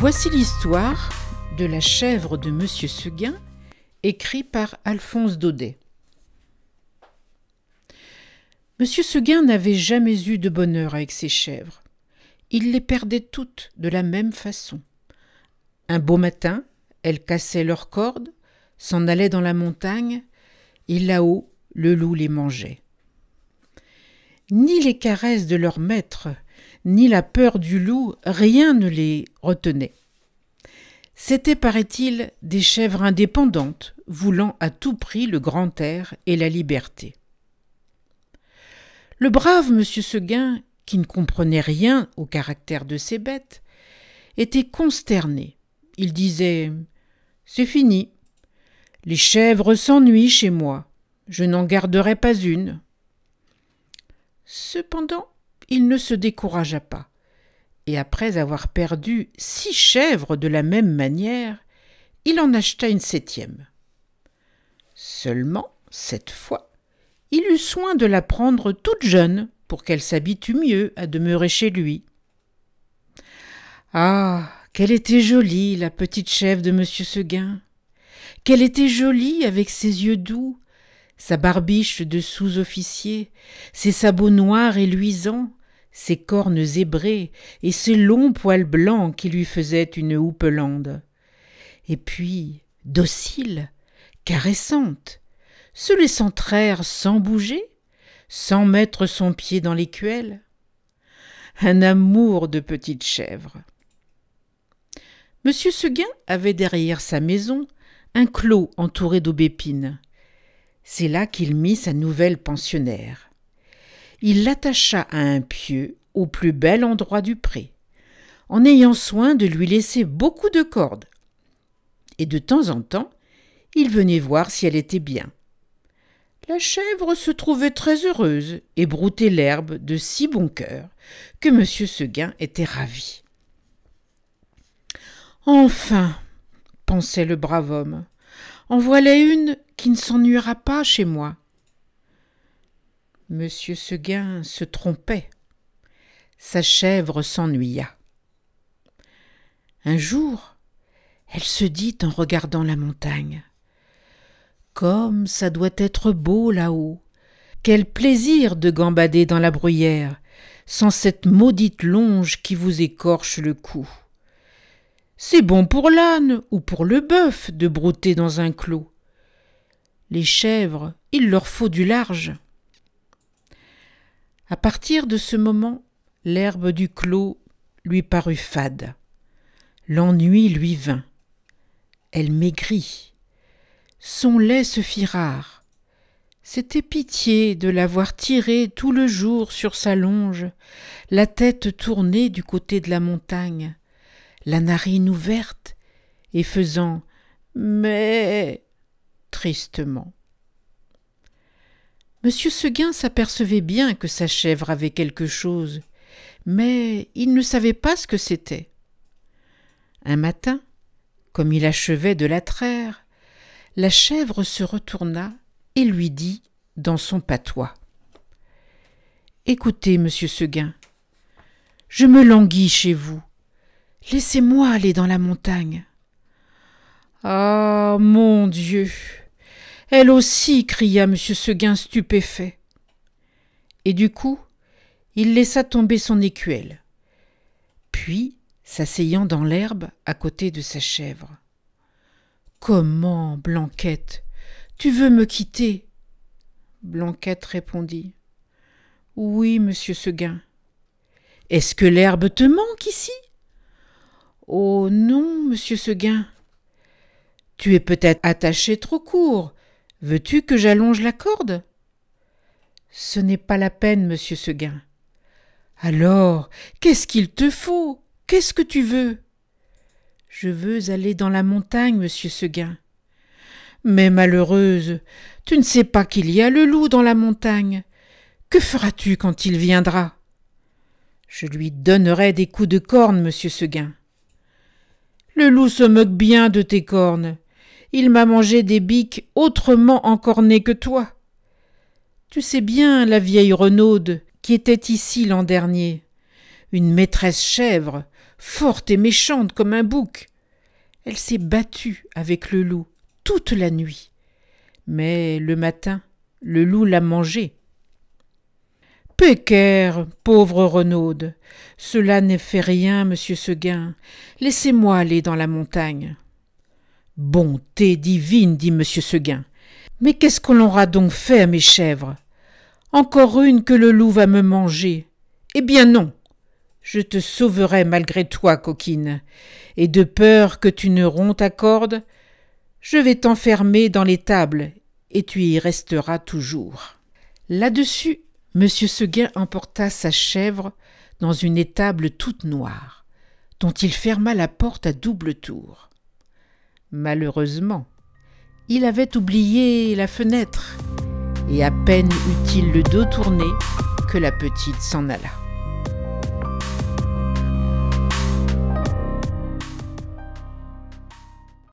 Voici l'histoire de la chèvre de Monsieur Seguin, écrit par Alphonse Daudet. Monsieur Seguin n'avait jamais eu de bonheur avec ses chèvres. Il les perdait toutes de la même façon. Un beau matin, elles cassaient leurs cordes, s'en allaient dans la montagne, et là-haut, le loup les mangeait. Ni les caresses de leur maître, ni la peur du loup, rien ne les retenait. C'étaient, paraît-il, des chèvres indépendantes, voulant à tout prix le grand air et la liberté. Le brave monsieur Seguin, qui ne comprenait rien au caractère de ces bêtes, était consterné. Il disait C'est fini. Les chèvres s'ennuient chez moi. Je n'en garderai pas une. Cependant, il ne se découragea pas, et après avoir perdu six chèvres de la même manière, il en acheta une septième. Seulement, cette fois, il eut soin de la prendre toute jeune pour qu'elle s'habitue mieux à demeurer chez lui. Ah. Qu'elle était jolie, la petite chèvre de monsieur Seguin. Qu'elle était jolie avec ses yeux doux, sa barbiche de sous-officier, ses sabots noirs et luisants, ses cornes zébrées et ses longs poils blancs qui lui faisaient une houppelande. Et puis, docile, caressante, se laissant traire sans bouger, sans mettre son pied dans l'écuelle. Un amour de petite chèvre. Monsieur Seguin avait derrière sa maison un clos entouré d'aubépines. C'est là qu'il mit sa nouvelle pensionnaire. Il l'attacha à un pieu au plus bel endroit du pré, en ayant soin de lui laisser beaucoup de cordes. Et de temps en temps, il venait voir si elle était bien. La chèvre se trouvait très heureuse et broutait l'herbe de si bon cœur que M. Seguin était ravi. Enfin, pensait le brave homme, en voilà une qui ne s'ennuiera pas chez moi. Monsieur Seguin se trompait. Sa chèvre s'ennuya. Un jour, elle se dit en regardant la montagne. Comme ça doit être beau là-haut. Quel plaisir de gambader dans la bruyère, sans cette maudite longe qui vous écorche le cou. C'est bon pour l'âne ou pour le bœuf de brouter dans un clos. Les chèvres, il leur faut du large. À partir de ce moment, l'herbe du clos lui parut fade. L'ennui lui vint. Elle maigrit. Son lait se fit rare. C'était pitié de l'avoir tiré tout le jour sur sa longe, la tête tournée du côté de la montagne, la narine ouverte et faisant mais tristement. Monsieur Seguin s'apercevait bien que sa chèvre avait quelque chose, mais il ne savait pas ce que c'était. Un matin, comme il achevait de la traire, la chèvre se retourna et lui dit dans son patois Écoutez, monsieur Seguin, je me languis chez vous. Laissez-moi aller dans la montagne. Ah. Mon Dieu. Elle aussi. cria M. Seguin stupéfait. Et du coup, il laissa tomber son écuelle. Puis, s'asseyant dans l'herbe à côté de sa chèvre. Comment, Blanquette, tu veux me quitter? Blanquette répondit. Oui, monsieur Seguin. Est-ce que l'herbe te manque ici Oh non, monsieur Seguin. Tu es peut-être attaché trop court. Veux-tu que j'allonge la corde? Ce n'est pas la peine, monsieur Seguin. Alors, qu'est-ce qu'il te faut? Qu'est-ce que tu veux? Je veux aller dans la montagne, monsieur Seguin. Mais malheureuse, tu ne sais pas qu'il y a le loup dans la montagne. Que feras-tu quand il viendra? Je lui donnerai des coups de corne, monsieur Seguin. Le loup se moque bien de tes cornes. Il m'a mangé des biques autrement encornées que toi. Tu sais bien la vieille Renaude qui était ici l'an dernier, une maîtresse chèvre, forte et méchante comme un bouc. Elle s'est battue avec le loup toute la nuit. Mais le matin, le loup l'a mangée. Pécaire, pauvre Renaude, cela ne fait rien, monsieur Seguin. Laissez-moi aller dans la montagne. Bonté divine, dit monsieur Seguin. Mais qu'est-ce qu'on aura donc fait à mes chèvres? Encore une que le loup va me manger. Eh bien non. Je te sauverai malgré toi, coquine, et de peur que tu ne romps ta corde, je vais t'enfermer dans l'étable, et tu y resteras toujours. Là-dessus, Monsieur Seguin emporta sa chèvre dans une étable toute noire, dont il ferma la porte à double tour. Malheureusement, il avait oublié la fenêtre, et à peine eut-il le dos tourné que la petite s'en alla.